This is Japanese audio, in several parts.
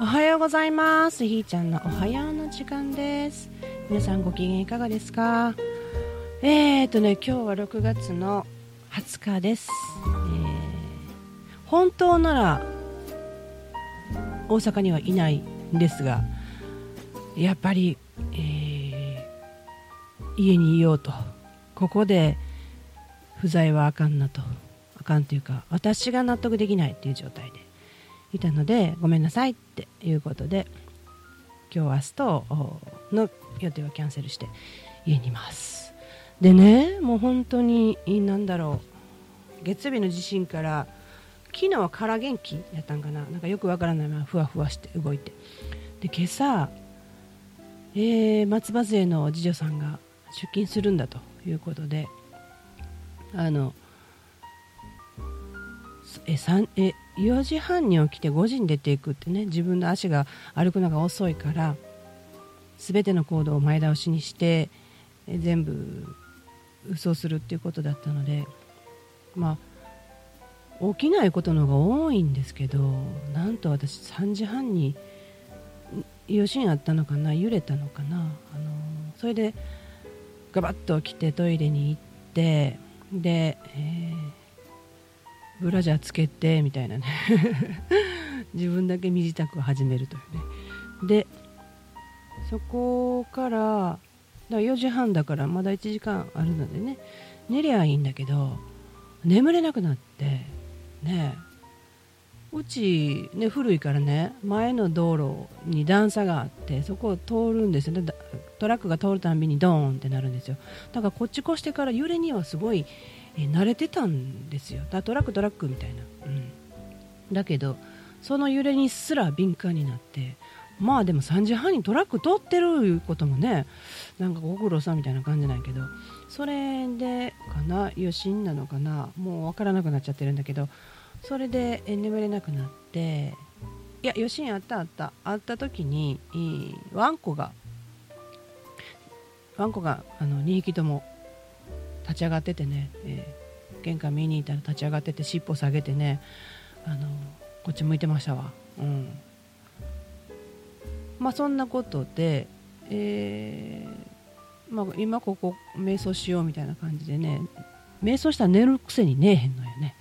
おはようございます。ひーちゃんのおはようの時間です。皆さんご機嫌いかがですか？えーとね今日は6月の20日です、えー、本当なら大阪にはいないんですがやっぱり、えー、家にいようと。ここで不在はあかんなと。あかんというか私が納得できないっていう状態で。いたのでごめんなさいっていうことで今日明日との予定はキャンセルして家にいます。でねもう本当に何だろう月曜日の地震から昨日は空元気やったんかな？なんかよくわからないままふわふわして動いて。で今朝、えー、松葉勢の次女さんが出勤するんだということであのえ3え4時半に起きて5時に出ていくってね自分の足が歩くのが遅いから全ての行動を前倒しにしてえ全部嘘するっていうことだったのでまあ起きないことの方が多いんですけどなんと私3時半に余震あったのかな揺れたのかな、あのそれでガバッと起きてトイレに行ってで、えーブラジャーつけてみたいなね。自分だけ身支度を始めるというね。でそこからだ4時半だからまだ1時間あるのでね。寝りゃいいんだけど眠れなくなってねうち、ね、古いからね前の道路に段差があってそこを通るんですよね。トラックが通るたびにドーンってなるんですよ。だからこっち越してから揺れにはすごいえ慣れてたんですよ。だトラックトラックみたいな、うん、だけどその揺れにすら敏感になってまあでも3時半にトラック通ってることもねなんかご苦労さんみたいな感じなんやけどそれでかな余震なのかなもう分からなくなっちゃってるんだけどそれで眠れなくなっていや余震あったあった。あった時にワンコがワンコがあの2匹とも立ち上がっててね、えー、玄関見に行ったら立ち上がってて尻尾下げてねあのこっち向いてましたわ。うん。まあ、そんなことで、えーまあ、今ここ瞑想しようみたいな感じでね瞑想したら寝るくせに寝えへんのよね、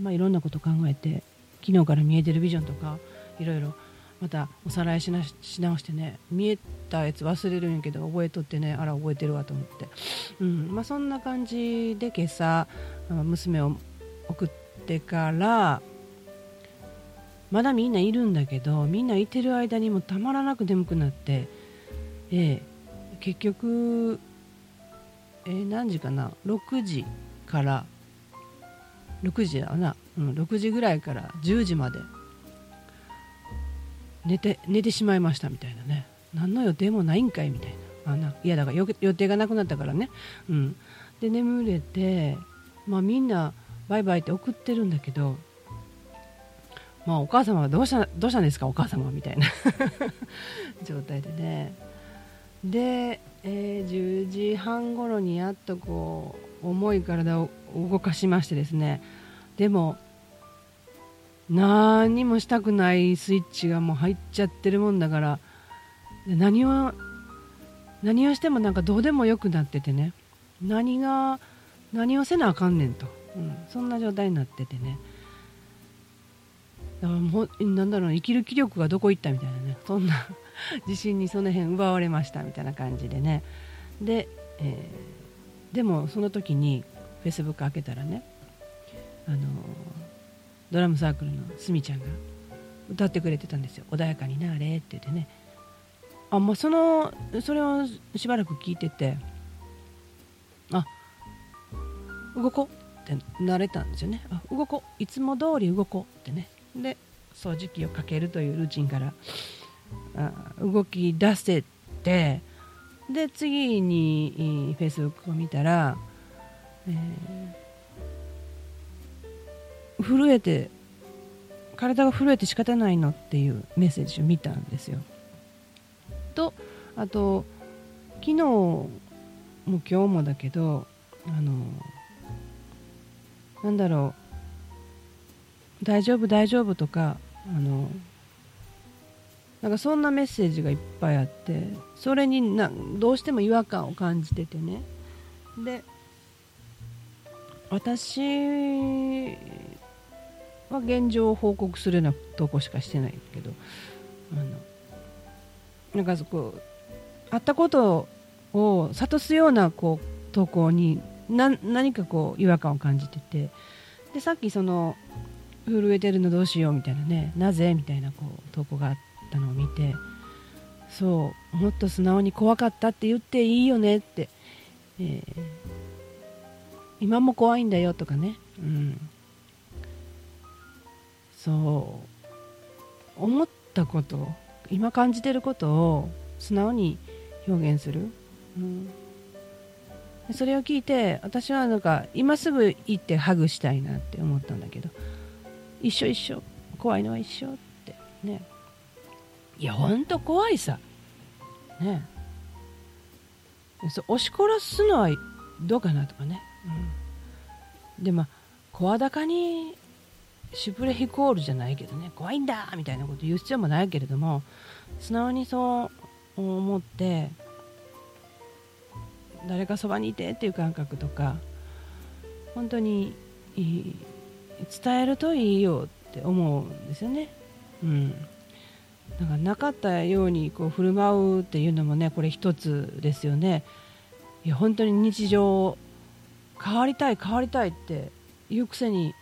まあ、いろんなこと考えて昨日から見えてるビジョンとかいろいろまたおさらいしなし直してね見えたやつ忘れるんやけど覚えとってねあら覚えてるわと思って、うんまあ、そんな感じで今朝娘を送ってからまだみんないるんだけどみんないてる間にもたまらなく眠くなって、えー、結局、えー、何時かな？6時から6時だな、うん、6時ぐらいから10時まで。寝て寝てしまいましたみたいなね。何の予定もないんかいみたいな。あないやだから予定がなくなったからね、うん、で眠れて、まあ、みんなバイバイって送ってるんだけど、まあ、お母様はどうしたどうしたんですか？お母様みたいな 状態でね。で、えー、10時半頃にやっとこう重い体を動かしましてですね。でも何もしたくないスイッチがもう入っちゃってるもんだから何を何をしてもなんかどうでもよくなっててね。何が何をせなあかんねんと、うん、そんな状態になっててね。だからもうなんだろう生きる気力がどこ行ったみたいなね。そんな 自信にその辺奪われましたみたいな感じでね。で、えー、でもその時にフェイスブック開けたらねあのドラムサークルのすみちゃんが歌ってくれてたんですよ「穏やかになれ」って言ってね。あまあそのそれをしばらく聞いててあ動こうってなれたんですよね。あ動こう。いつも通り動こうってね。で掃除機をかけるというルーチンから動き出せてで次にフェイスブックを見たら、えー震えて体が震えて仕方ないのっていうメッセージを見たんですよ。とあと昨日も今日もだけどあのなんだろう大丈夫大丈夫とかあのなんかそんなメッセージがいっぱいあってそれになどうしても違和感を感じててね。で私は現状を報告するような投稿しかしてないけどあのなんかそこあったことを諭すようなこう投稿にな何かこう違和感を感じててでさっきその震えてるのどうしようみたいなねなぜみたいなこう投稿があってたのを見てそうもっと素直に怖かったって言っていいよねって、えー、今も怖いんだよとかね、うん、そう思ったこと今感じてることを素直に表現する、うん、それを聞いて私はなんか今すぐ行ってハグしたいなって思ったんだけど一緒一緒怖いのは一緒ってね。いやほんと怖いさ。ねそ押し殺すのはどうかなとかね、うん、でまあ声高にシュプレヒコールじゃないけどね怖いんだみたいなこと言う必要もないけれども素直にそう思って誰かそばにいてっていう感覚とか本当に伝えるといいよって思うんですよね。うん、だかなかったようにこう振る舞うっていうのもねこれ一つですよね。いや本当に日常変わりたい変わりたいっていうくせに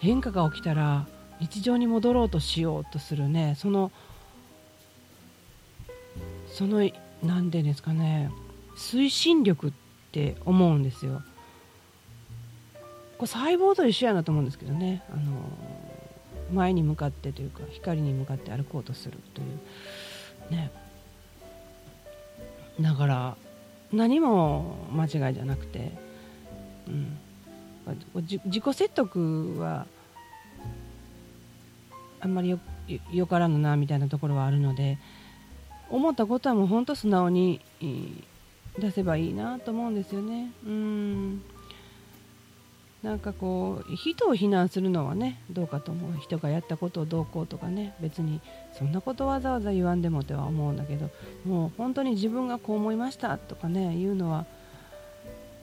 変化が起きたら日常に戻ろうとしようとするねそのその何て言うんですかね推進力って思うんですよ。これ細胞と一緒やなと思うんですけどね、あの前に向かってというか光に向かって歩こうとするという。ね。だから何も間違いじゃなくて、うん、自己説得はあんまりよよからぬなみたいなところはあるので思ったことはもう本当素直に出せばいいなと思うんですよね。うん。なんかこう人を非難するのはねどうかと思う。人がやったことをどうこうとかね別にそんなことわざわざ言わんでもとは思うんだけどもう本当に自分がこう思いましたとかね言うのは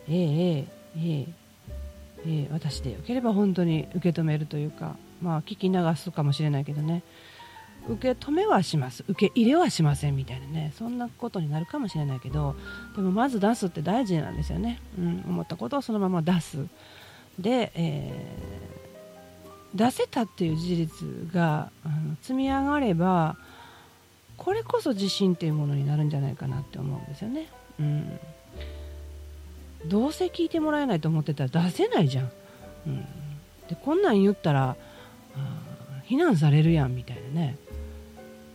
えええええええ私でよければ本当に受け止めるというかまあ聞き流すかもしれないけどね。受け止めはします。受け入れはしませんみたいなねそんなことになるかもしれないけどでもまず出すって大事なんですよね、うん、思ったことをそのまま出す。で、えー、出せたっていう事実があの積み上がればこれこそ自信っていうものになるんじゃないかなって思うんですよね、うん、どうせ聞いてもらえないと思ってたら出せないじゃん、うん、でこんなん言ったら非難されるやんみたいなね。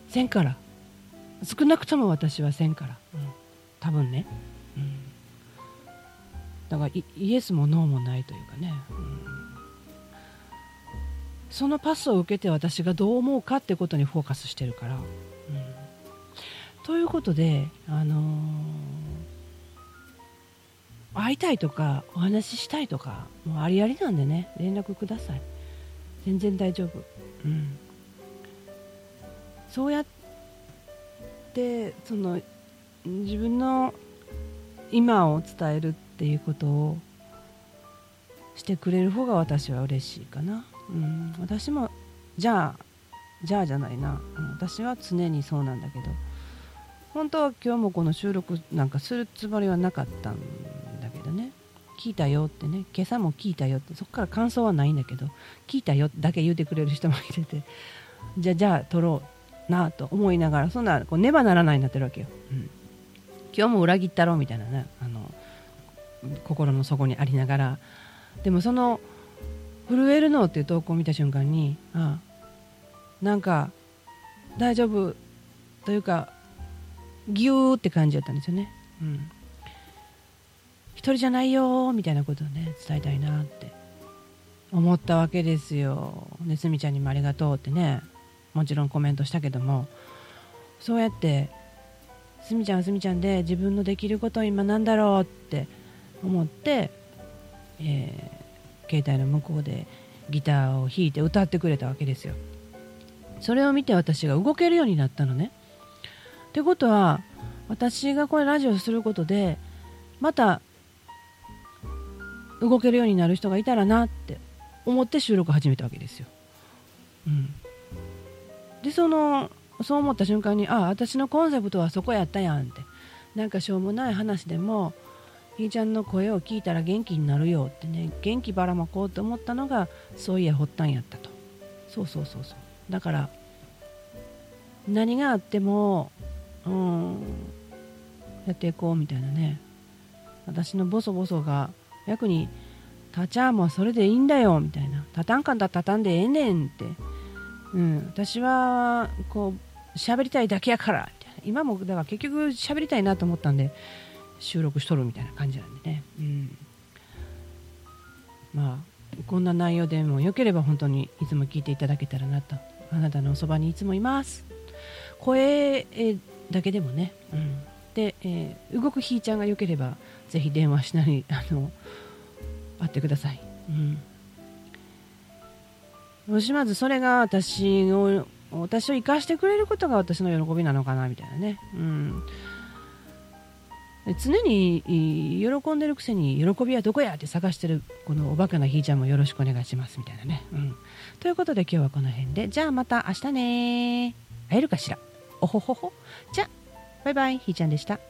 せんから。少なくとも私はせんから、うん、多分ね、だからイエスもノーもないというかね、うん、そのパスを受けて私がどう思うかってことにフォーカスしてるから、うん、ということであのー、会いたいとかお話ししたいとかもうありありなんでね。連絡ください。全然大丈夫。うん。そうやってその自分の今を伝えるってていうことをしてくれる方が私は嬉しいかな、うん、私もじゃあじゃあじゃないな、うん、私は常にそうなんだけど。本当は今日もこの収録なんかするつもりはなかったんだけどね。聞いたよってね。今朝も聞いたよって。そこから感想はないんだけど。聞いたよだけ言うてくれる人もいてて。じゃあじゃあ撮ろうなと思いながらそんなこうねばならないになってるわけよ、うん、今日も裏切ったろみたいなね。あの心の底にありながらでもその「震えるの」っていう投稿を見た瞬間にあなんか大丈夫というかギューって感じだったんですよね、うん、一人じゃないよみたいなことをね伝えたいなって思ったわけですよ。ねすみちゃんにもありがとうってねもちろんコメントしたけどもそうやってすみちゃんはすみちゃんで自分のできること今なんだろうって思って、えー、携帯の向こうでギターを弾いて歌ってくれたわけですよ。それを見て私が動けるようになったのね。ってことは私がこれラジオすることでまた動けるようになる人がいたらなって思って収録始めたわけですよ。うん、でそのそう思った瞬間にああ私のコンセプトはそこやったやんって。なんかしょうもない話でもひーちゃんの声を聞いたら元気になるよってね元気ばらまこうと思ったのがそういや発端やったと。そうそうそうそう。だから何があってもうんやっていこうみたいなね。私のボソボソが役に立ちゃもそれでいいんだよみたいな。畳んかんだら畳んでええねんって、うん、私はこう喋りたいだけやからみたいな。今もだから結局喋りたいなと思ったんで収録しとるみたいな感じなんでね、うん、まあこんな内容でもよければ本当にいつも聞いていただけたらなと。あなたのおそばにいつもいます。声だけでもね、うん、で、えー、動くひーちゃんがよければぜひ電話しなり あの会ってください、うん、もしまずそれが私を私を生かしてくれることが私の喜びなのかなみたいなね、うん、常に喜んでるくせに喜びはどこやって探してるこのおバカなひーちゃんもよろしくお願いしますみたいなね、うん、ということで今日はこの辺で。じゃあまた明日ね会えるかしら。おほほほ。じゃあバイバイ。ひーちゃんでした。